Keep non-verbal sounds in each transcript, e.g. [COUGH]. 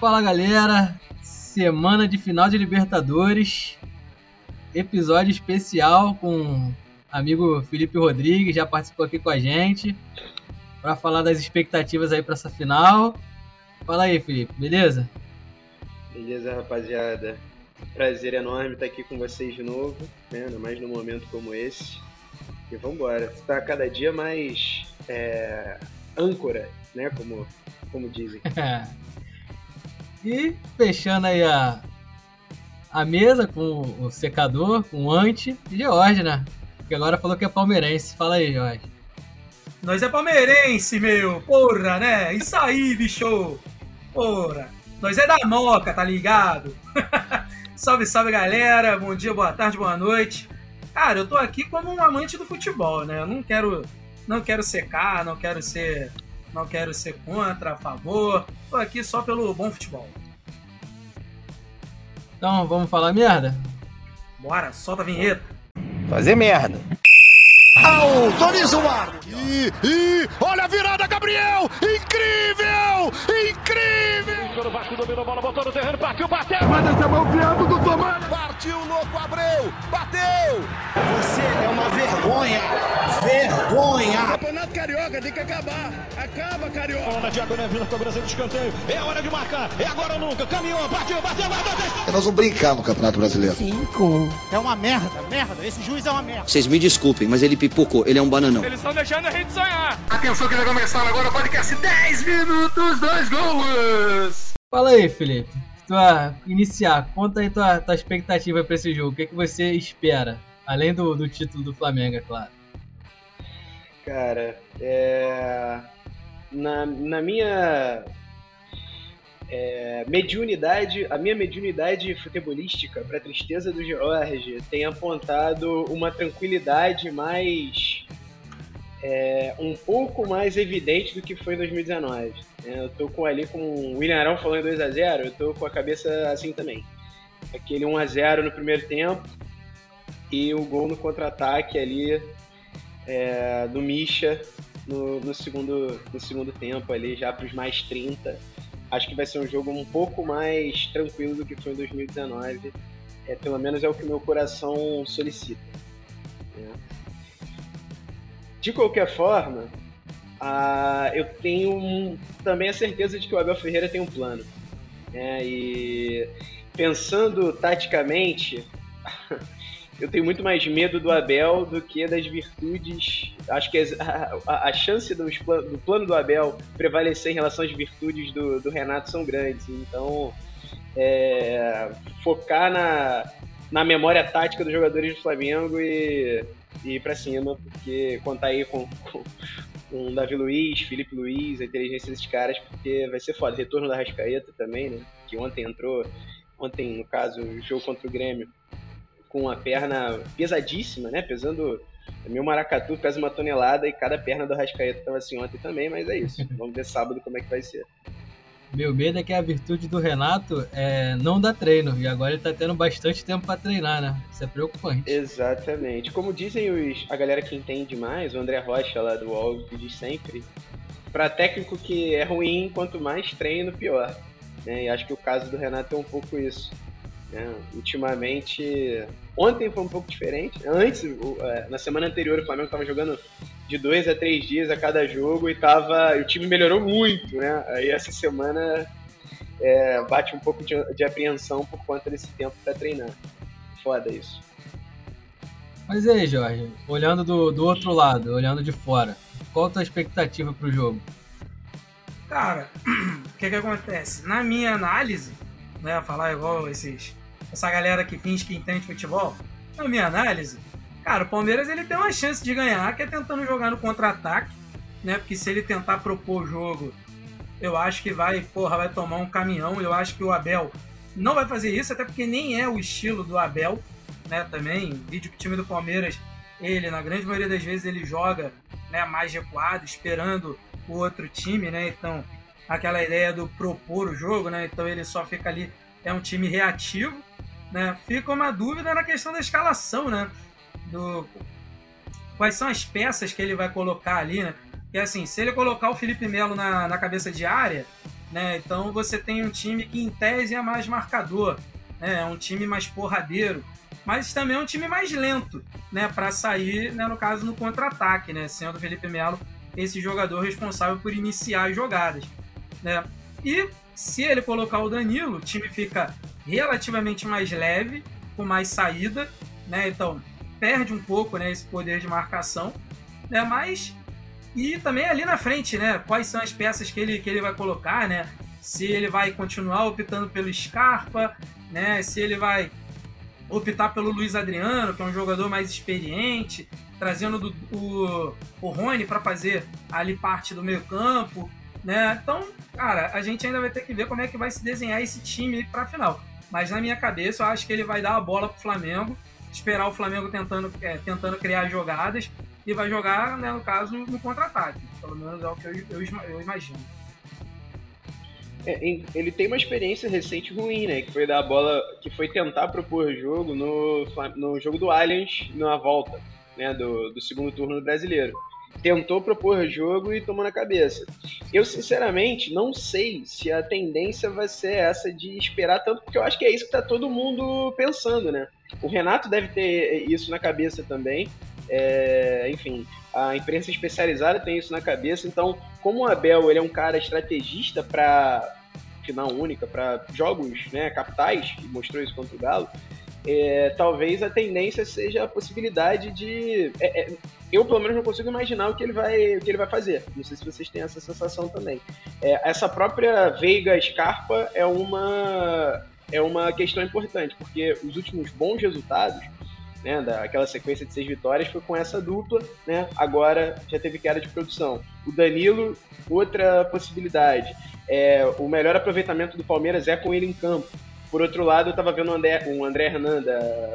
Fala galera, semana de final de Libertadores, episódio especial com amigo Felipe Rodrigues, já participou aqui com a gente para falar das expectativas aí para essa final. Fala aí, Felipe, beleza? Beleza, rapaziada. Prazer enorme estar aqui com vocês de novo, né? Ainda mais num momento como esse. E vambora. Está cada dia mais é, âncora, né? Como, como dizem. [LAUGHS] e fechando aí a, a mesa com o secador, com o anti e Jorge, né? Que agora falou que é palmeirense. Fala aí, Jorge. Nós é palmeirense, meu! Porra, né? Isso aí, bicho! Porra! Nós é da Moca, tá ligado? [LAUGHS] salve, salve, galera! Bom dia, boa tarde, boa noite. Cara, eu tô aqui como um amante do futebol, né? Eu não quero, não quero secar, não quero ser, não quero ser contra, a favor. Tô aqui só pelo bom futebol. Então, vamos falar merda? Bora, solta a vinheta. Fazer merda. Autoriza o ar. E, e olha a virada, Gabriel! Incrível! Incrível! O Vasco dominou a bola, botou no terreno, partiu, bateu! Manda essa mão piando do Tomás! Partiu, louco, Abreu! Bateu! Você é uma vergonha! Vergonha! O Campeonato Carioca tem que acabar! Acaba, Carioca! Bola diagonal, Vila cobrança de escanteio. É hora de marcar, é agora ou nunca. Caminhou, partiu, bateu, bateu, bateu! Nós vamos brincar no Campeonato Brasileiro. Cinco. É uma merda, merda. Esse juiz é uma merda. Vocês me desculpem, mas ele pipocou. Ele é um bananão. Eles estão deixando a gente sonhar. Atenção que vai começar agora o podcast 10 minutos, dois gols! Fala aí, Felipe. Tua, iniciar, conta aí tua, tua expectativa para esse jogo. O que, é que você espera? Além do, do título do Flamengo, é claro. Cara, é... na, na minha é, mediunidade, a minha mediunidade futebolística, para tristeza do Jorge, tem apontado uma tranquilidade mais. É, um pouco mais evidente do que foi em 2019. É, eu tô com ali com o William Arão falando 2 a 0 eu tô com a cabeça assim também. Aquele 1 a 0 no primeiro tempo e o gol no contra-ataque ali é, do Misha no, no, segundo, no segundo tempo ali, já para os mais 30 acho que vai ser um jogo um pouco mais tranquilo do que foi em 2019. É, pelo menos é o que meu coração solicita. Né? De qualquer forma, a, eu tenho um, também a certeza de que o Abel Ferreira tem um plano. Né? E pensando taticamente, [LAUGHS] eu tenho muito mais medo do Abel do que das virtudes. Acho que [LAUGHS] a, a, a chance do, do, plano do Abel prevalecer em relação às virtudes do, do Renato são grandes. Então, é, focar na, na memória tática dos jogadores do Flamengo e, e ir pra cima, porque contar aí com, com, com Davi Luiz, Felipe Luiz, a inteligência desses caras, porque vai ser foda. Retorno da Rascaeta também, né? Que ontem entrou, ontem, no caso, o jogo contra o Grêmio com a perna pesadíssima, né? Pesando. Meu maracatu pesa uma tonelada e cada perna do Rascaeta tava assim ontem também, mas é isso. [LAUGHS] Vamos ver sábado como é que vai ser. Meu medo é que a virtude do Renato é não dar treino. E agora ele tá tendo bastante tempo para treinar, né? Isso é preocupante. Exatamente. Como dizem os, a galera que entende mais, o André Rocha lá do UOL diz sempre, para técnico que é ruim, quanto mais treino, pior. Né? E acho que o caso do Renato é um pouco isso. Né? Ultimamente, ontem foi um pouco diferente. Antes, é, na semana anterior, o Flamengo estava jogando de dois a três dias a cada jogo e tava, o time melhorou muito, né? Aí essa semana é, bate um pouco de, de, apreensão por conta desse tempo para treinar. Foda isso. Mas aí, Jorge, olhando do, do outro lado, olhando de fora, qual a tua expectativa para o jogo? Cara, [CLEARS THROAT] o que que acontece? Na minha análise, né, falar igual esses essa galera que finge que entende futebol, na minha análise, cara, o Palmeiras ele tem uma chance de ganhar, que é tentando jogar no contra-ataque, né? Porque se ele tentar propor o jogo, eu acho que vai, porra, vai tomar um caminhão. Eu acho que o Abel não vai fazer isso, até porque nem é o estilo do Abel, né? Também, vídeo que o time do Palmeiras, ele, na grande maioria das vezes, ele joga né, mais recuado, esperando o outro time, né? Então, aquela ideia do propor o jogo, né? Então ele só fica ali, é um time reativo. Né? Fica uma dúvida na questão da escalação, né? Do, quais são as peças que ele vai colocar ali, né? E assim, se ele colocar o Felipe Melo na, na cabeça de área, né? Então você tem um time que em tese é mais marcador, né? É um time mais porradeiro, mas também é um time mais lento, né? Para sair, né, no caso, no contra-ataque, né? Sendo o Felipe Melo esse jogador responsável por iniciar as jogadas, né? E se ele colocar o Danilo, o time fica relativamente mais leve, com mais saída, né? Então perde um pouco, né, esse poder de marcação, né? Mas e também ali na frente, né? Quais são as peças que ele, que ele vai colocar, né? Se ele vai continuar optando pelo Scarpa, né? Se ele vai optar pelo Luiz Adriano, que é um jogador mais experiente, trazendo do, o, o Rony para fazer ali parte do meio campo, né? Então, cara, a gente ainda vai ter que ver como é que vai se desenhar esse time para a final. Mas na minha cabeça, eu acho que ele vai dar a bola pro Flamengo, esperar o Flamengo tentando, é, tentando criar jogadas e vai jogar, né, no caso, no contra-ataque. Pelo menos é o que eu, eu, eu imagino. É, ele tem uma experiência recente ruim, né? Que foi dar a bola, que foi tentar propor jogo no, no jogo do Allianz na volta, né? Do, do segundo turno do brasileiro. Tentou propor jogo e tomou na cabeça. Eu, sinceramente, não sei se a tendência vai ser essa de esperar tanto, porque eu acho que é isso que tá todo mundo pensando, né? O Renato deve ter isso na cabeça também. É, enfim, a imprensa especializada tem isso na cabeça. Então, como o Abel ele é um cara estrategista para final única, para jogos né, capitais, e mostrou isso contra o Galo, é, talvez a tendência seja a possibilidade de. É, é, eu, pelo menos, não consigo imaginar o que ele vai, o que ele vai fazer. Não sei se vocês têm essa sensação também. É, essa própria Veiga Scarpa é uma, é uma questão importante, porque os últimos bons resultados né, daquela sequência de seis vitórias, foi com essa dupla, né, agora já teve queda de produção. O Danilo, outra possibilidade. É, o melhor aproveitamento do Palmeiras é com ele em campo. Por outro lado, eu estava vendo o André, um André Hernan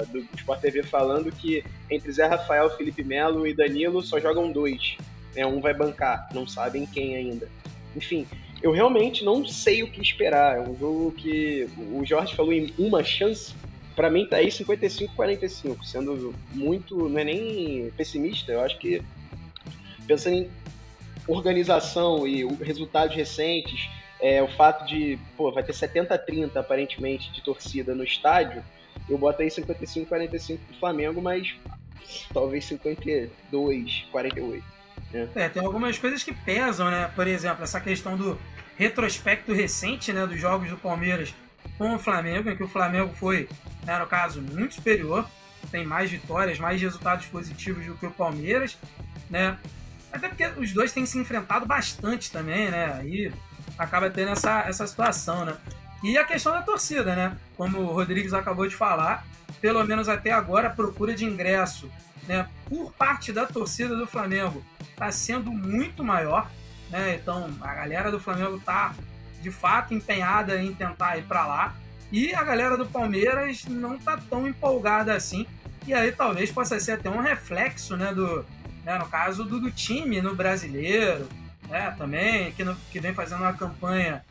do Sport TV falando que entre Zé Rafael, Felipe Melo e Danilo só jogam dois. Né, um vai bancar, não sabem quem ainda. Enfim, eu realmente não sei o que esperar. É um jogo que o Jorge falou em uma chance para mim tá aí 55-45, sendo muito, não é nem pessimista, eu acho que pensando em organização e resultados recentes, é, o fato de, pô, vai ter 70-30 aparentemente de torcida no estádio, eu boto aí 55-45 pro Flamengo, mas talvez 52-48. Né? É, tem algumas coisas que pesam, né? Por exemplo, essa questão do retrospecto recente, né, dos jogos do Palmeiras com o Flamengo, em que o Flamengo foi, né, no caso, muito superior, tem mais vitórias, mais resultados positivos do que o Palmeiras, né? Até porque os dois têm se enfrentado bastante também, né? Aí acaba tendo essa, essa situação, né? E a questão da torcida, né? Como o Rodrigues acabou de falar, pelo menos até agora a procura de ingresso, né, por parte da torcida do Flamengo está sendo muito maior, né? Então a galera do Flamengo está de fato empenhada em tentar ir para lá. E a galera do Palmeiras não tá tão empolgada assim. E aí talvez possa ser até um reflexo, né, do, né, no caso do, do time no brasileiro, né, também, que, no, que vem fazendo uma campanha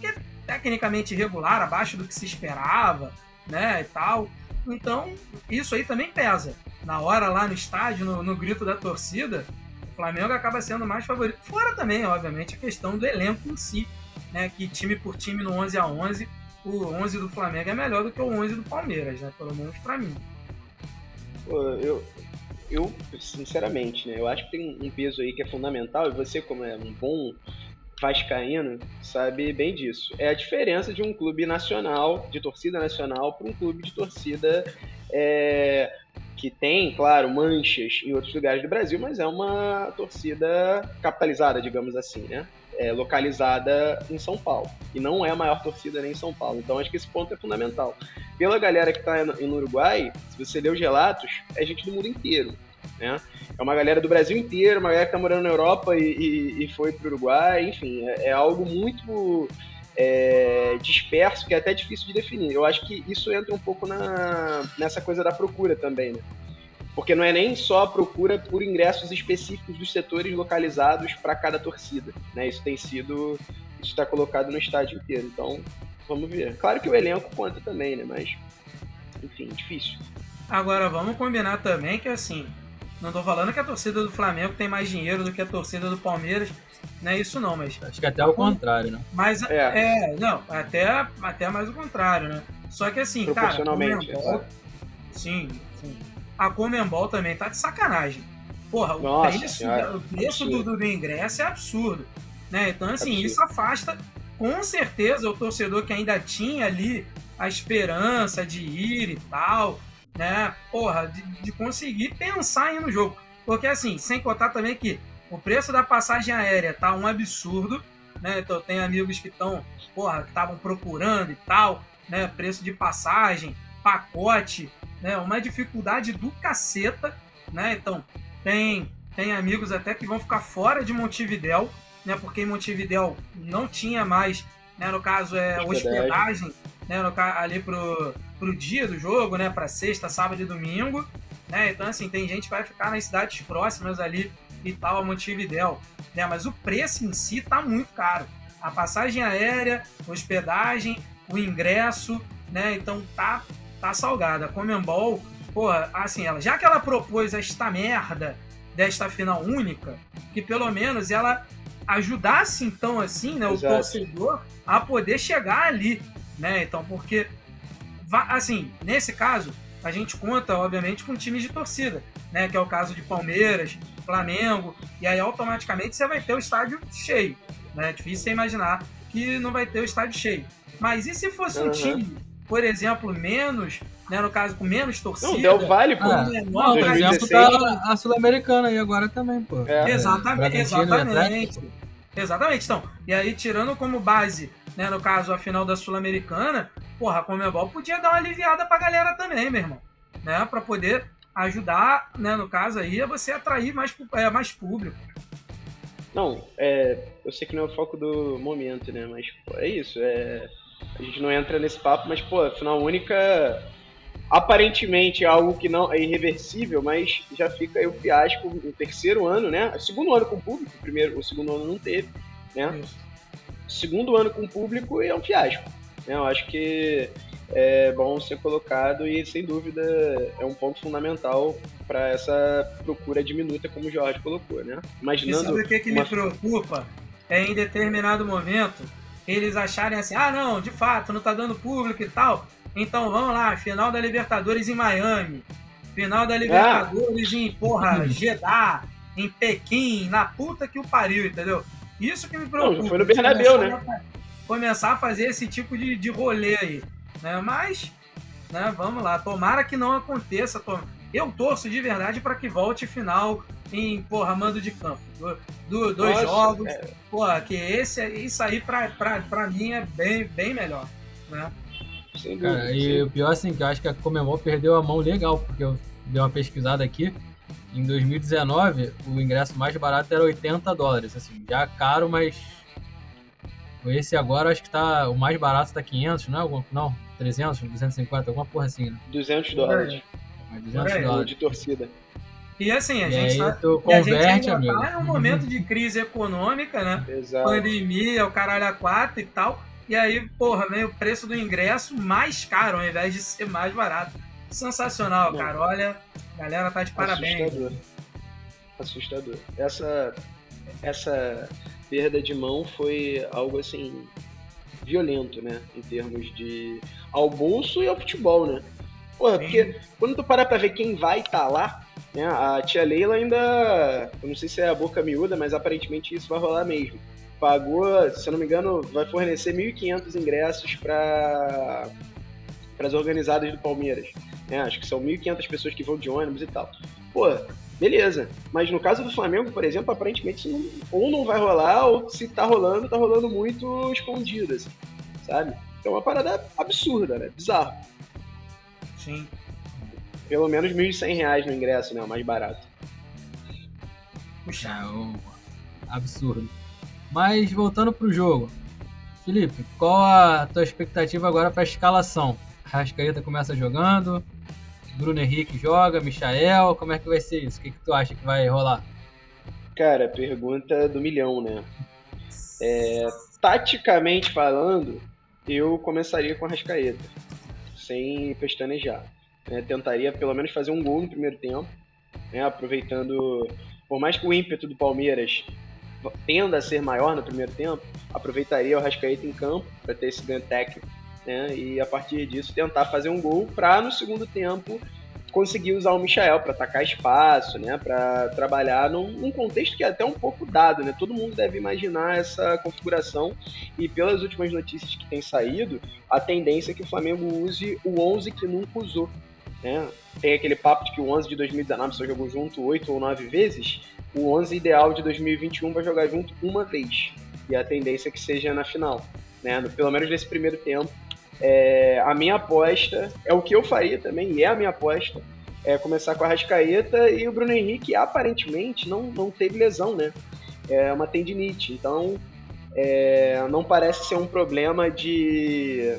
que é tecnicamente irregular, abaixo do que se esperava, né, e tal. Então, isso aí também pesa. Na hora lá no estádio, no, no grito da torcida, o Flamengo acaba sendo mais favorito. Fora também, obviamente, a questão do elenco em si né, que time por time no 11 a 11 o 11 do Flamengo é melhor do que o 11 do Palmeiras, né? Pelo menos para mim. Pô, eu, eu, sinceramente, né? Eu acho que tem um peso aí que é fundamental e você, como é um bom vascaíno, sabe bem disso. É a diferença de um clube nacional, de torcida nacional, para um clube de torcida é, que tem, claro, manchas em outros lugares do Brasil, mas é uma torcida capitalizada, digamos assim, né? É, localizada em São Paulo. E não é a maior torcida nem em São Paulo. Então acho que esse ponto é fundamental. Pela galera que está no Uruguai, se você ler os relatos, é gente do mundo inteiro. Né? É uma galera do Brasil inteiro, uma galera que está morando na Europa e, e, e foi para o Uruguai, enfim, é, é algo muito é, disperso que é até difícil de definir. Eu acho que isso entra um pouco na, nessa coisa da procura também, né? Porque não é nem só a procura por ingressos específicos dos setores localizados para cada torcida. Né? Isso tem sido. Isso está colocado no estádio inteiro. Então, vamos ver. Claro que o elenco conta também, né? Mas, enfim, difícil. Agora, vamos combinar também que, assim, Não tô falando que a torcida do Flamengo tem mais dinheiro do que a torcida do Palmeiras, não é isso não, mas Acho que até o contrário, né? mas É. é, não, até até mais o contrário, né? Só que assim, cara, Proporcionalmente, Comembol- exato. sim, sim. A Comembol também tá de sacanagem. Porra, o Nossa preço, o preço do, do- do ingresso é absurdo, né? Então assim, Absurdo. isso afasta com certeza o torcedor que ainda tinha ali a esperança de ir e tal, né? Porra, de, de conseguir pensar em no jogo. Porque assim, sem contar também que o preço da passagem aérea tá um absurdo, né? Então tenho amigos que estão, porra, estavam procurando e tal, né? Preço de passagem, pacote, né? Uma dificuldade do caceta, né? Então tem tem amigos até que vão ficar fora de Montevidéu, né? Porque em Montevidéu não tinha mais, né? No caso é Hospedagem. hospedagem, né? No, ali pro, pro dia do jogo, né? Para sexta, sábado e domingo, né? Então assim tem gente que vai ficar nas cidades próximas ali e tal a Montevidéu, né? Mas o preço em si tá muito caro. A passagem aérea, hospedagem, o ingresso, né? Então tá tá salgada. A Comembol, porra, assim, ela já que ela propôs esta merda desta final única, que pelo menos ela ajudasse então assim, né, o Exato. torcedor a poder chegar ali, né? Então, porque assim, nesse caso, a gente conta obviamente com times de torcida, né, que é o caso de Palmeiras, Flamengo, e aí automaticamente você vai ter o estádio cheio, né? É difícil você imaginar que não vai ter o estádio cheio. Mas e se fosse um Uhum. time, por exemplo, menos, né, no caso com menos torcida, Não, Del Valle, pô. Ah, menor, Não, por exemplo, 2016. tá a Sul-Americana aí agora também, pô. É. Exatamente, e exatamente. Exatamente. Então, e aí tirando como base, né, no caso a final da Sul-Americana, porra, a Comebol podia dar uma aliviada pra galera também, meu irmão, né, para poder ajudar, né, no caso aí, a você atrair mais é, mais público. Não, é, eu sei que não é o foco do momento, né? Mas pô, é isso. É, a gente não entra nesse papo, mas, pô, final única aparentemente é algo que não é irreversível, mas já fica aí o fiasco no terceiro ano, né? Segundo ano com público, o primeiro, o segundo ano não teve, né? Isso. Segundo ano com público é um fiasco. Né? Eu acho que é bom ser colocado e, sem dúvida, é um ponto fundamental para essa procura diminuta, como o Jorge colocou, né? E Imaginando sabe o que, que uma me preocupa? É em determinado momento eles acharem assim, ah não, de fato, não tá dando público e tal. Então vamos lá, final da Libertadores em Miami. Final da Libertadores em, porra, [LAUGHS] Jeddah, em Pequim, na puta que o pariu, entendeu? Isso que me preocupa. Não, foi no Bernabéu, começar né? a- Começar a fazer esse tipo de, de rolê aí. Né? Mas, né, vamos lá. Tomara que não aconteça. to- Eu torço de verdade para que volte final em, porra, mando de campo. Do, do- dois Nossa, jogos. é. Porra, que esse, isso aí pra, pra, pra mim é bem, bem melhor. Né? Cara, e o pior assim, que eu acho que a Comembol perdeu a mão legal, porque eu dei uma pesquisada aqui. Em 2019, o ingresso mais barato era 80 dólares, assim, já caro, mas esse agora acho que tá o mais barato tá 500, não é? Algum- Não, 300, 250, alguma porra assim, né? 200 dólares Por 200 aí, dólares. de torcida. E assim, a E gente tá. tu e a gente converte, ainda tá em um momento de crise econômica, né? Exato. Pandemia, o caralho a quatro e tal. E aí, porra, vem o preço do ingresso mais caro, ao invés de ser mais barato. Sensacional, Não. cara. Olha, a galera tá de parabéns. Assustador. Assustador. Essa, essa perda de mão foi algo assim violento, né? Em termos de ao bolso e ao futebol, né? Porra, Sim. porque quando tu parar pra ver quem vai estar lá, né? A tia Leila ainda. Eu não sei se é a boca miúda, mas aparentemente isso vai rolar mesmo. Pagou, se eu não me engano, vai fornecer 1.500 ingressos para as organizadas do Palmeiras. né? Acho que são 1.500 pessoas que vão de ônibus e tal. Pô, beleza. Mas no caso do Flamengo, por exemplo, aparentemente não- ou não vai rolar, ou se tá rolando, tá rolando muito escondido, assim, sabe? É uma parada absurda, né? Bizarro. Sim. Pelo menos 1.100 reais no ingresso, né? O mais barato. Puxa. Um absurdo. Mas voltando pro jogo. Felipe, qual a tua expectativa agora pra escalação? Rascaeta começa jogando, Bruno Henrique joga, Michael, como é que vai ser isso? O que, que tu acha que vai rolar? Cara, pergunta do milhão, né? É, taticamente falando, eu começaria com a Rascaeta, sem pestanejar. Né? Tentaria pelo menos fazer um gol no primeiro tempo, né? Aproveitando, por mais que o ímpeto do Palmeiras tenda a ser maior no primeiro tempo, aproveitaria o Rascaeta em campo para ter esse ganho técnico, né? E a partir disso tentar fazer um gol para no segundo tempo conseguir usar o Michael para atacar espaço, né? Para trabalhar num, num, contexto que é até um pouco dado, né? Todo mundo deve imaginar essa configuração e pelas últimas notícias que tem saído, a tendência é que o Flamengo use o 11 que nunca usou, né? Tem aquele papo de que o 11 de 2019 só jogou junto oito ou nove vezes. O 11 ideal de 2021 vai jogar junto uma vez. E a tendência é que seja na final. Né? Pelo menos nesse primeiro tempo. É, a minha aposta é o que eu faria também, e é a minha aposta, é começar com a Rascaeta e o Bruno Henrique aparentemente não, não teve lesão, né? É uma tendinite, então é, não parece ser um problema de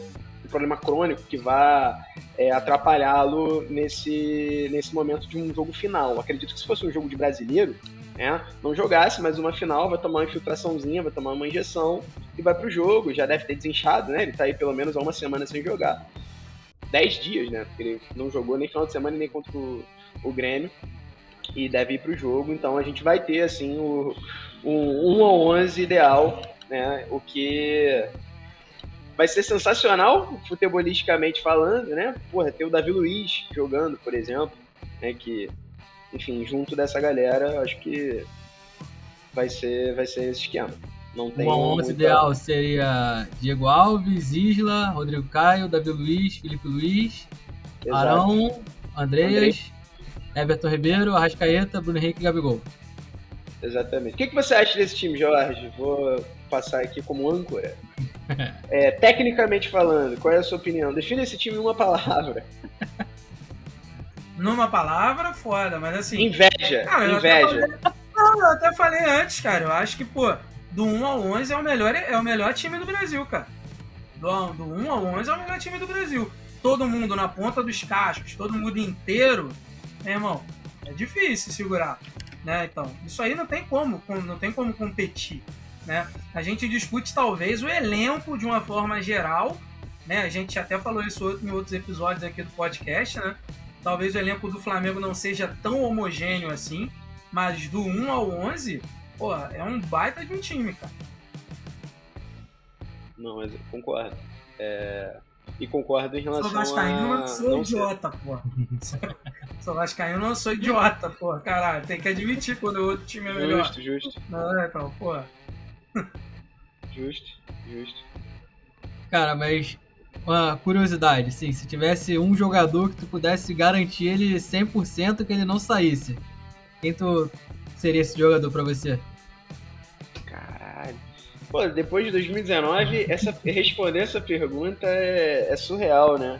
problema crônico que vá é, atrapalhá-lo nesse, nesse momento de um jogo final. Acredito que se fosse um jogo de brasileiro, né, não jogasse mais uma final, vai tomar uma infiltraçãozinha, vai tomar uma injeção e vai pro jogo. Já deve ter desinchado, né? Ele tá aí pelo menos há uma semana sem jogar. Dez dias, né? Porque ele não jogou nem final de semana nem contra o, o Grêmio. E deve ir pro jogo. Então a gente vai ter, assim, o, um 1 a 11 ideal, né? O que vai ser sensacional, futebolisticamente falando, né? Porra, ter o Davi Luiz jogando, por exemplo, né? Que enfim, junto dessa galera, acho que vai ser, vai ser esse esquema. Não tem 11 muita... ideal seria Diego Alves, Isla, Rodrigo Caio, Davi Luiz, Felipe Luiz, Exato. Arão, Andreas, Andrei. Everton Ribeiro, Arrascaeta, Bruno Henrique e Gabigol. Exatamente. O que, que você acha desse time, Jorge? Vou passar aqui como âncora. é, tecnicamente falando, qual é a sua opinião? Defina esse time em uma palavra. numa palavra, foda, mas assim. Inveja. Ah, inveja. Até não, eu até falei antes, cara. Eu acho que, pô, do 1 ao 11 é o melhor, é o melhor time do Brasil, cara. Do, do 1 ao 11 é o melhor time do Brasil. Todo mundo na ponta dos cascos, todo mundo inteiro, meu irmão, é difícil segurar, né? Então, isso aí não tem como, não tem como competir, né? A gente discute talvez o elenco de uma forma geral, né? A gente até falou isso em outros episódios aqui do podcast, né? Talvez o elenco do Flamengo não seja tão homogêneo assim, mas do 1 ao 11, pô, é um baita de um time, cara. Não, mas eu concordo. É... E concordo em relação [LAUGHS] sou vascaíno, a... não sou idiota, ser... pô. sou vascaíno, não sou idiota, pô. Caralho, tem que admitir quando o outro time é melhor. Justo, justo. Não, é, então, pô. Justo, justo. Cara, mas uma curiosidade, sim, se tivesse um jogador que tu pudesse garantir ele 100% que ele não saísse, quem tu seria esse jogador para você? Caralho. Pô, depois de 2019, essa, responder essa pergunta é, é surreal, né?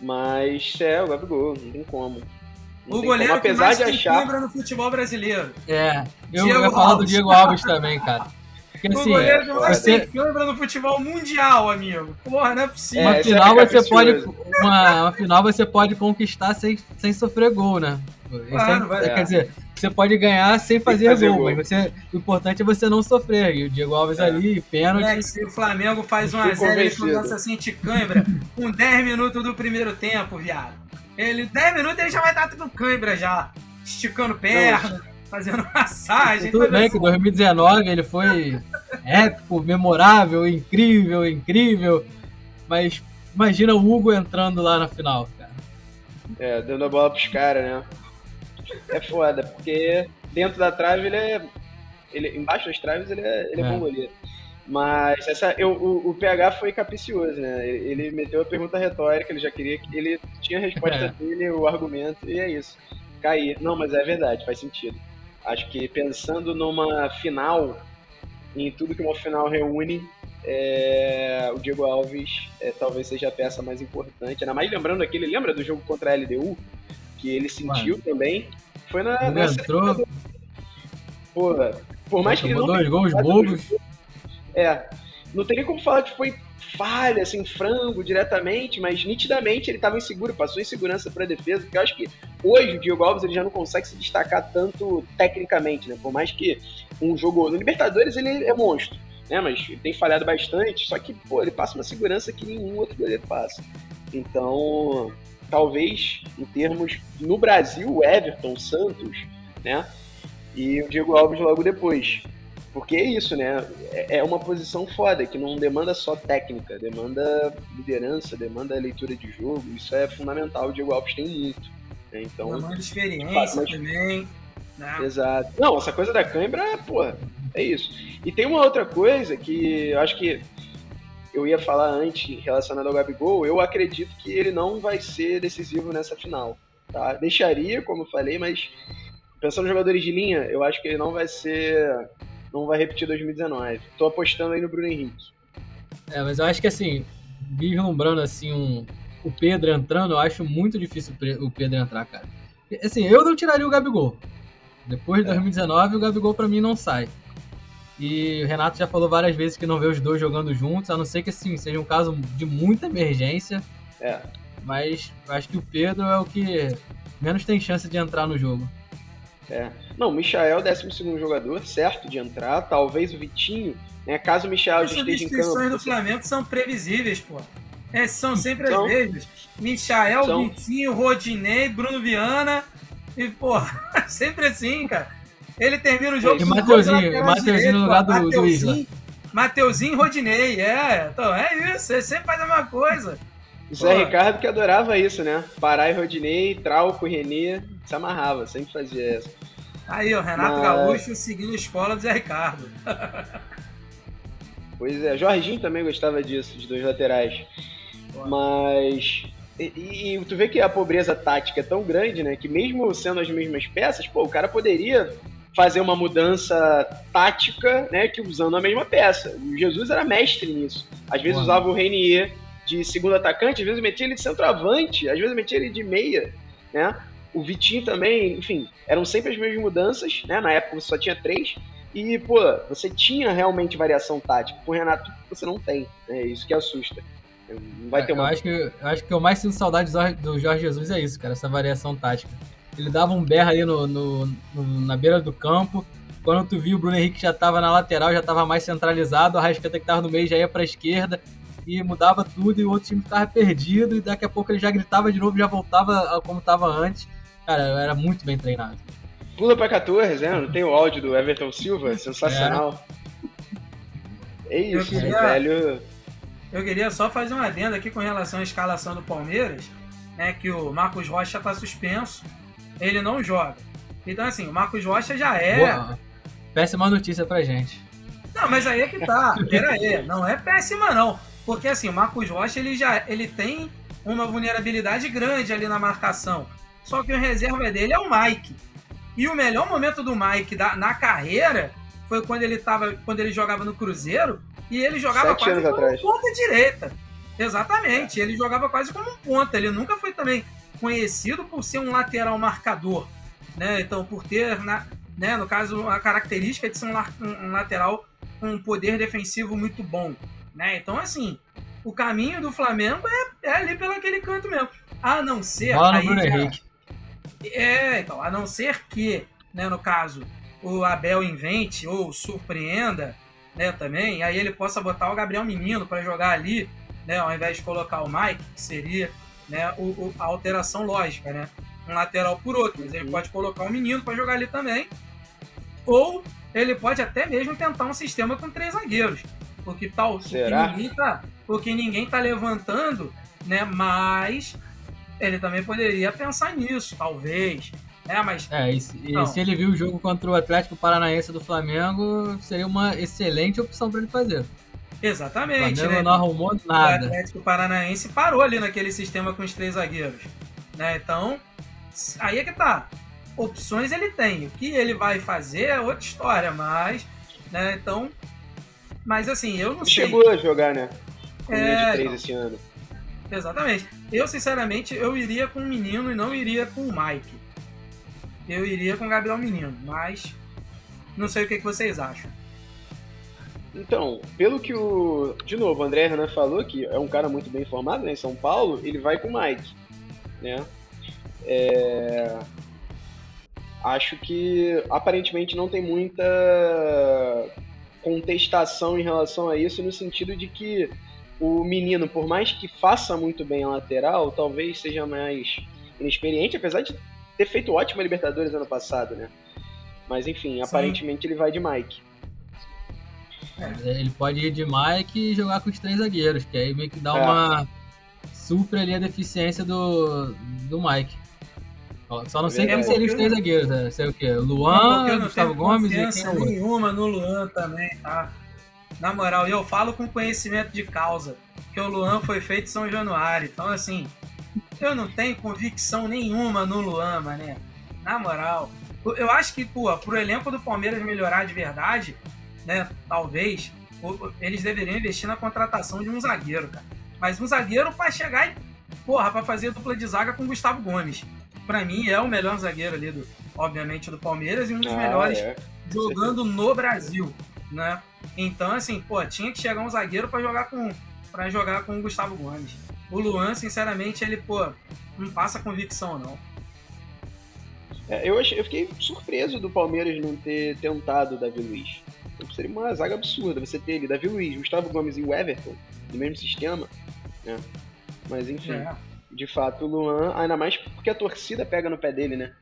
Mas é, o Gabigol, não tem como. Não o goleiro como. Apesar que mais de achar... lembra no futebol brasileiro. É, eu Diego ia falar do Diego Alves também, cara. [LAUGHS] Porque, assim, o goleiro você... câmera no futebol mundial, amigo. Porra, não é possível. Uma é, final você pode. Uma, uma, final você pode conquistar sem, sem sofrer gol, né? Claro, é, vai, quer dizer, você pode ganhar sem fazer, fazer gol, gol, mas você, o importante é você não sofrer. E o Diego Alves é. ali, pênalti. É, se o Flamengo faz 1x0 com o assim de câimbra, com 10 minutos do primeiro tempo, viado. Ele, 10 minutos ele já vai estar tudo câimbra já. Esticando perna. Fazendo [LAUGHS] massagem. Tudo bem que 2019 ele foi épico, memorável, incrível, incrível. Mas imagina o Hugo entrando lá na final, cara. É, dando a bola pros caras, né? É foda, porque dentro da trave ele é. Ele, embaixo das traves ele é, ele é, é. bom goleiro. Mas essa, eu, o, o, PH foi capicioso, né? Ele, ele meteu a pergunta retórica, ele já queria que. Ele tinha a resposta é. dele, o argumento, e é isso. Cair. Não, mas é verdade, faz sentido. Acho que pensando numa final, em tudo que uma final reúne, é, o Diego Alves é, talvez seja a peça mais importante. Ainda mais lembrando aquele, lembra do jogo contra a LDU? Que ele sentiu Mano. também. Foi na. Ele entrou. Pô, por mais que ele não. Dois gols bobos. É. Não teria como falar que foi falha, assim, frango diretamente, mas nitidamente ele estava inseguro, passou insegurança para a defesa, porque eu acho que hoje o Diego Alves ele já não consegue se destacar tanto tecnicamente, né? Por mais que um jogo no Libertadores ele é monstro, né? Mas ele tem falhado bastante, só que, pô, ele passa uma segurança que nenhum outro goleiro passa. Então, talvez, em termos no Brasil, o Everton, Santos, né? E o Diego Alves logo depois. Porque é isso, né? É é uma posição foda, que não demanda só técnica, demanda liderança, demanda leitura de jogo. Isso é fundamental, o Diego Alves tem muito. né? Então, Uma de experiência Mas- também. Né? Exato. Não, essa coisa da câimbra, porra, é isso. E tem uma outra coisa que eu acho que eu ia falar antes relacionado ao Gabigol, eu acredito que ele não vai ser decisivo nessa final. Tá? Deixaria, como eu falei, mas pensando nos jogadores de linha, eu acho que ele não vai ser. Não vai repetir 2019. Tô apostando aí no Bruno Henrique. É, mas eu acho que assim, vislumbrando assim um, o Pedro entrando, eu acho muito difícil o Pe- o Pedro entrar, cara. Assim, eu não tiraria o Gabigol. Depois de É. 2019, o Gabigol pra mim não sai. E o Renato já falou várias vezes que não vê os dois jogando juntos, a não ser que assim, seja um caso de muita emergência. É. Mas eu acho que o Pedro é o que menos tem chance de entrar no jogo. É. Não, o Michael, 12 jogador, certo de entrar. Talvez o Vitinho, né? Caso o Michael As já esteja em substituições campo. do Flamengo são previsíveis, pô. É, são sempre São. as mesmas. Michael, São. Vitinho, Rodinei, Bruno Viana. E, pô, [LAUGHS] sempre assim, cara. Ele termina o jogo E Mateuzinho, e Mateuzinho no lugar do- do Mateuzinho, Isla. Mateuzinho e Rodinei, é. Então, é isso. Ele sempre faz a mesma coisa. O Zé Pô. Ricardo que adorava isso, né? Pará e Rodinei, Trauco e Renê, se amarrava, sempre fazia essa. Aí, ó, Renato Mas- Gaúcho seguindo a escola do Zé Ricardo. [LAUGHS] Pois é, Jorginho também gostava disso, de dois laterais. Mas. E, e tu vê que a pobreza tática é tão grande, né? Que mesmo sendo as mesmas peças, pô, o cara poderia fazer uma mudança tática, né? Que usando a mesma peça. O Jesus era mestre nisso. Às vezes Mano. usava o Renier de segundo atacante, às vezes metia ele de centroavante, às vezes metia ele de meia, né? O Vitinho também, enfim, eram sempre as mesmas mudanças, né? Na época você só tinha três. E, pô, você tinha realmente variação tática. Com o Renato, você não tem. É isso que assusta. Não vai ter eu, uma. acho que, eu acho que eu mais sinto saudade do Jorge- Jesus é isso, cara, essa variação tática. Ele dava um berro ali no, no- no- na beira do campo. Quando tu viu o Bruno Henrique já tava na lateral, já tava mais centralizado, o Arrascaeta que tava no meio já ia pra esquerda e mudava tudo e o outro time ficava perdido e daqui a pouco ele já gritava de novo, já voltava a como tava antes. Cara, era muito bem treinado. Pula pra 14, né? Não tem o áudio do Everton Silva? Sensacional. É, Eu isso, queria- velho. Eu queria só fazer um adendo aqui com relação à escalação do Palmeiras, né? Que o Marcos Rocha tá suspenso, ele não joga. Então, assim, o Marcos Rocha já é. Boa. Péssima notícia pra gente. Não, mas aí é que tá. Pera aí, não é péssima não. Porque assim, o Marcos Rocha ele já ele tem uma vulnerabilidade grande ali na marcação. Só que o reserva dele é o Mike. E o melhor momento do Mike da- na carreira foi quando ele tava, quando ele jogava no Cruzeiro e ele jogava Sete quase como atrás. ponta direita. Exatamente, ele jogava quase como um ponta. Ele nunca foi também conhecido por ser um lateral marcador, né? Então, por ter, na, né, no caso, a característica de ser um, um- um lateral com um poder defensivo muito bom, né? Então, assim, o caminho do Flamengo é, é ali pelo aquele canto mesmo. A não ser. Bola no aí Bruno já- Henrique. É, então, a não ser que, né, no caso, o Abel invente ou surpreenda, né, também, aí ele possa botar o Gabriel Menino para jogar ali, né, ao invés de colocar o Mike, que seria, né, o, o- a alteração lógica, né, um lateral por outro, mas ele pode colocar o Menino para jogar ali também, ou ele pode até mesmo tentar um sistema com três zagueiros, porque tal, porque ninguém tá, ninguém tá levantando, né, mas ele também poderia pensar nisso, talvez. Né? Mas É, e, se- e se ele viu o jogo contra o Atlético Paranaense do Flamengo, seria uma excelente opção pra ele fazer. O exatamente, Flamengo né? não arrumou O nada. Atlético Paranaense parou ali naquele sistema com os três zagueiros. Né? Então, aí é que tá. Opções ele tem. O que ele vai fazer é outra história, mas. Né? Então. Mas assim, eu não sei. Chegou a jogar, né? Com É, de três esse ano. Exatamente. Eu, sinceramente, eu iria com o menino e não iria com o Mike. Eu iria com o Gabriel Menino, mas não sei o que, que vocês acham. Então, pelo que o. De novo, o André Renan falou, que é um cara muito bem informado, né? Em São Paulo, ele vai com o Mike. Né? É, Acho que aparentemente não tem muita contestação em relação a isso, no sentido de que o menino, por mais que faça muito bem a lateral, talvez seja mais inexperiente, apesar de ter feito ótima Libertadores ano passado, né? Mas enfim, aparentemente ele vai de Mike. Ele pode ir de Mike e jogar com os três zagueiros, que aí meio que dá É. uma. supra ali a deficiência do, do Mike. Só não sei quem Verdade. seriam os É, três zagueiros, né? Sei o quê? Luan, não Gustavo Gomes e quem é nenhuma no Luan também, tá? Na moral, e eu falo com conhecimento de causa, que o Luan foi feito em São Januário. Então, assim, eu não tenho convicção nenhuma no Luan, mané. Na moral. Eu acho que, pô, pro elenco do Palmeiras melhorar de verdade, né, talvez, eles deveriam investir na contratação de um zagueiro, cara. Mas um zagueiro pra chegar e, porra, pra fazer dupla de zaga com o Gustavo Gomes. Pra mim, é o melhor zagueiro ali, do, obviamente, do Palmeiras e um dos Ah, melhores é. jogando no Brasil, né? Então, assim, pô, tinha que chegar um zagueiro pra jogar com para jogar com o Gustavo Gomes. O Luan, sinceramente, ele, pô, não passa convicção, não. É, eu, achei- eu fiquei surpreso do Palmeiras não ter tentado o Davi Luiz. Seria uma zaga absurda você ter ele, Davi Luiz, Gustavo Gomes e o Everton, no mesmo sistema, né? Mas enfim, É. de fato o Luan, ainda mais porque a torcida pega no pé dele, né?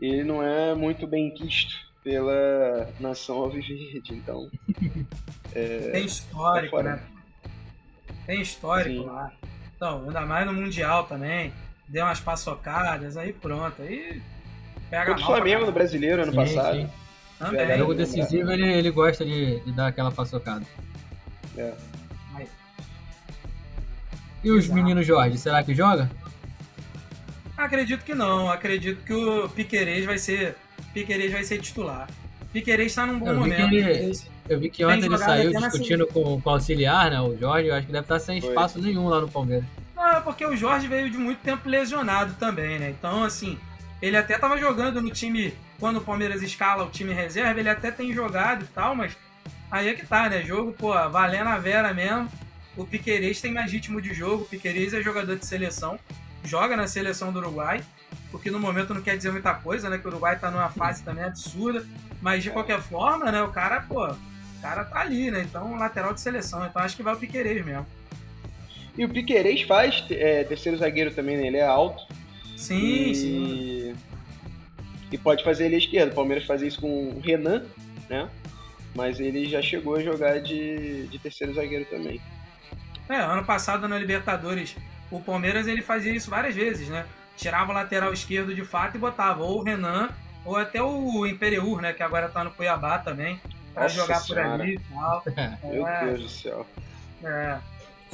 Ele não é muito bem quisto pela nação alviverde, então. [LAUGHS] Tem histórico, é né? Tem histórico Sim. lá. Então, ainda mais no Mundial também. Deu umas paçocadas, aí pronto. Aí pega Contra o Flamengo no brasileiro ano Sim, passado. sim. Também. Verdade. Jogo decisivo ele, ele gosta de, de dar aquela paçocada. É. Aí. E os Exato. meninos Jorge, será que joga? Acredito que não. Acredito que o Piquerez vai ser. Piquerez vai ser titular. Piquerez tá num bom Eu vi momento. ele- Eu vi que Tem ontem ele saiu discutindo com, com o auxiliar, né? O Jorge, eu acho que deve estar sem Foi. espaço nenhum lá no Palmeiras. Não, é porque o Jorge veio de muito tempo lesionado também, né? Então, assim, ele até tava jogando no time, quando o Palmeiras escala o time reserva, ele até tem jogado e tal, mas aí é que tá, né? Jogo, pô, valendo a vera mesmo. O Piquerez tem mais ritmo de jogo, o Piquerez é jogador de seleção, joga na seleção do Uruguai, o que no momento não quer dizer muita coisa, né? Que o Uruguai tá numa fase também absurda, mas de qualquer forma, né? O cara, pô, o cara tá ali, né? Então, lateral de seleção, então acho que vai o Piquerez mesmo. E o Piquerez faz é, terceiro zagueiro também, né? Ele é alto. Sim, e... sim. E pode fazer ele à esquerda. O Palmeiras fazia isso com o Renan, né? Mas ele já chegou a jogar de, de terceiro zagueiro também. É, ano passado na Libertadores, o Palmeiras ele fazia isso várias vezes, né? Tirava o lateral esquerdo de fato e botava ou o Renan ou até o Imperiur, né? Que agora tá no Cuiabá também, pra Nossa jogar por Senhora. ali e tal. [LAUGHS] Meu É, Deus do céu. é.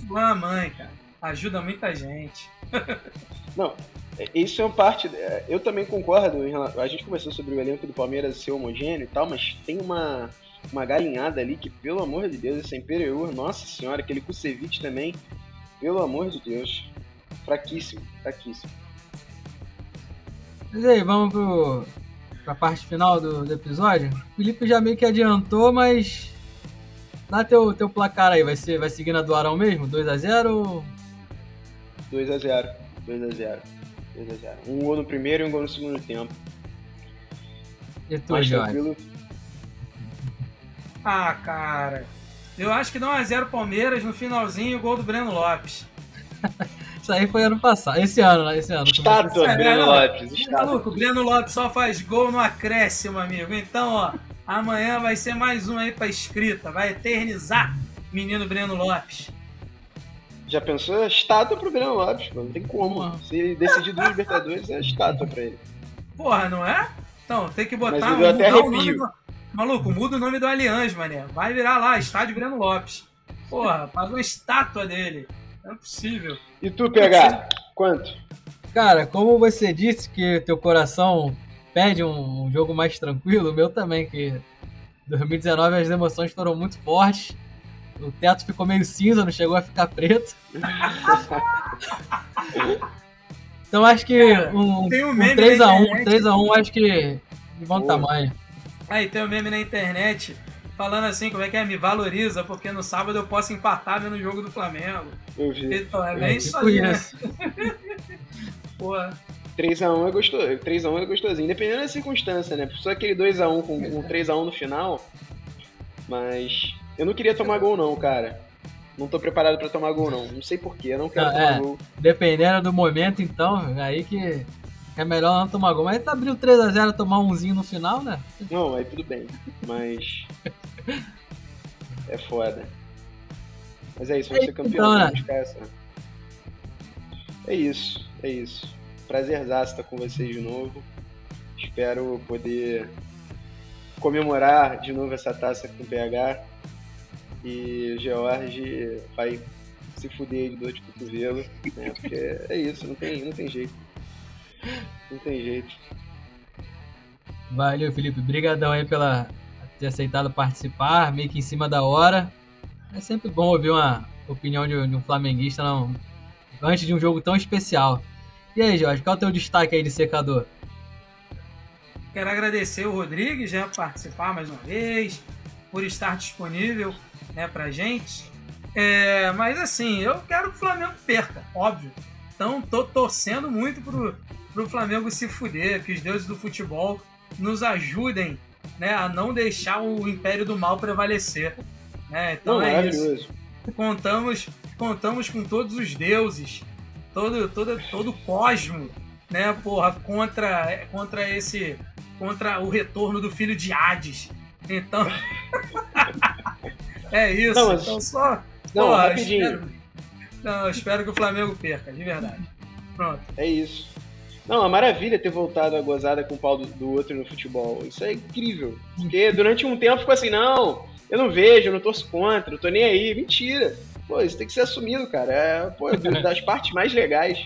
Boa mãe, cara. Ajuda muita gente. [LAUGHS] Não, é, isso é uma parte. é, Eu também concordo. A gente conversou sobre o elenco do Palmeiras ser homogêneo e tal, mas tem uma, uma galinhada ali que, pelo amor de Deus, esse Imperiur, nossa senhora, aquele Kusevich também, pelo amor de Deus. Fraquíssimo, fraquíssimo. Mas aí, vamos pro, pra parte final do, do episódio. O Felipe já meio que adiantou, mas. Dá teu, teu placar aí, vai, ser, vai seguir na do Arão mesmo? 2x0 ou. 2x0. 2x0. 2x0. Um gol no primeiro e um gol no segundo tempo. E tu, Mais Jorge? tranquilo. [LAUGHS] Ah, cara. Eu acho que dá 1x0 Palmeiras no finalzinho, gol do Breno Lopes. [LAUGHS] Isso aí foi ano passado. Esse ano, né? Esse ano. Estátua, É, Breno. Lopes. Tá Estátua. maluco? O Breno Lopes só faz gol no acréscimo, amigo. Então, ó, amanhã vai ser mais um aí pra escrita. Vai eternizar menino Breno Lopes. Já pensou? Estátua pro Breno Lopes, pô. Não tem como. Porra. Se decidir dos Libertadores, é estátua pra ele. Porra, não é? Então, tem que botar. Mas deu até arrepio. do... Maluco, muda o nome do Allianz, mané. Vai virar lá, estádio Breno Lopes. Porra, faz uma estátua dele. Não é possível. E tu, PH? Quanto? Cara, como você disse que teu coração pede um, um jogo mais tranquilo, o meu também, que 2019 as emoções foram muito fortes. O teto ficou meio cinza, não chegou a ficar preto. [LAUGHS] Então acho que um, tem um um meme 3x1, na internet. 3x1 acho que de bom tamanho. Aí tem um meme na internet falando assim, como é que é? Me valoriza, porque no sábado eu posso empatar vendo o jogo do Flamengo. Eu vi. Então, é bem isso aí, né? Porra. 3x1 é gostoso. 3x1 é gostosinho. Dependendo da circunstância, né? Só aquele 2x1 com, com 3x1 no final. Mas. Eu não queria tomar gol, não, cara. Não tô preparado pra tomar gol, não. Não sei porquê, eu não quero Não, tomar é. gol. Dependendo do momento, então, aí que é melhor não tomar gol. Mas se abrir o 3x0 tomar umzinho no final, né? Não, aí tudo bem. Mas. É foda. Mas é isso, vamos ser campeão. Então, né? essa. É isso, é isso. Prazerzaço estar com vocês de novo. Espero poder comemorar de novo essa taça com o PH. E o George vai se fuder de dor de cotovelo. Né? Porque é isso, não tem, não tem jeito. Não tem jeito. Valeu, Felipe. Brigadão aí pela ter aceitado participar, meio que em cima da hora. É sempre bom ouvir uma opinião de, um- de um flamenguista não, antes de um jogo tão especial. E aí, Jorge, qual é o teu destaque aí de secador? Quero agradecer o Rodrigues né, por participar mais uma vez, por estar disponível né, pra gente. É, mas assim, eu quero que o Flamengo perca, óbvio. Então tô torcendo muito pro, pro Flamengo se fuder, que os deuses do futebol nos ajudem né, a não deixar o Império do Mal prevalecer. Né? Então Não, é isso maravilhoso. contamos, contamos com todos os deuses, todo, todo, todo o cosmo, né, porra, contra, contra esse, contra o retorno do filho de Hades. Então, [LAUGHS] é isso. Não, mas- Então só, Não, porra, rapidinho. espero, não, espero que o Flamengo perca, de verdade. Pronto. É isso. Não, é maravilha ter voltado a gozada com o pau do, do outro no futebol. Isso é incrível. Porque durante um tempo ficou assim, não, eu não vejo, eu não torço contra, eu tô nem aí. Mentira. Pô, isso tem que ser assumido, cara. É, pô, é das partes mais legais.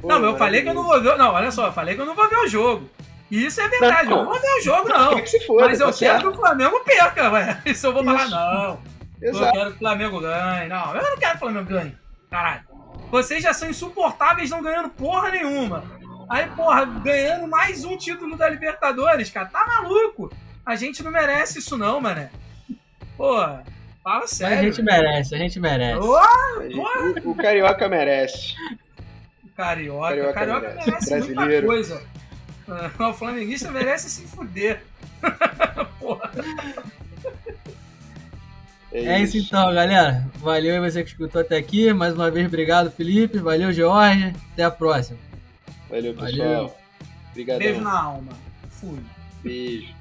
Pô, não, mas eu falei que eu não vou ver. Não, olha só, eu falei que eu não vou ver o jogo. E isso é verdade, Não. eu não vou ver o jogo, não. Que se foda, Mas eu tá quero certo. que o Flamengo perca, ué. [LAUGHS] Isso eu vou falar, Isso. não. Eu Exato. quero que o Flamengo ganhe. Não, eu não quero que o Flamengo ganhe. Caralho. Vocês já são insuportáveis não ganhando porra nenhuma. Aí, porra, ganhando mais um título da Libertadores, cara. Tá maluco? A gente não merece isso não, mané. Porra, fala Mas a sério. gente merece, a gente merece. Ô, O, o Carioca merece. Carioca. Carioca Carioca, merece. merece, muita Brasileiro. coisa. Ah, O flamenguista merece se fuder. [LAUGHS] porra. É isso então, galera. Valeu aí você que escutou até aqui. Mais uma vez, obrigado, Felipe. Valeu, Jorge. Até a próxima. Valeu, pessoal. Valeu. Obrigadão. Beijo na alma. Fui. Beijo.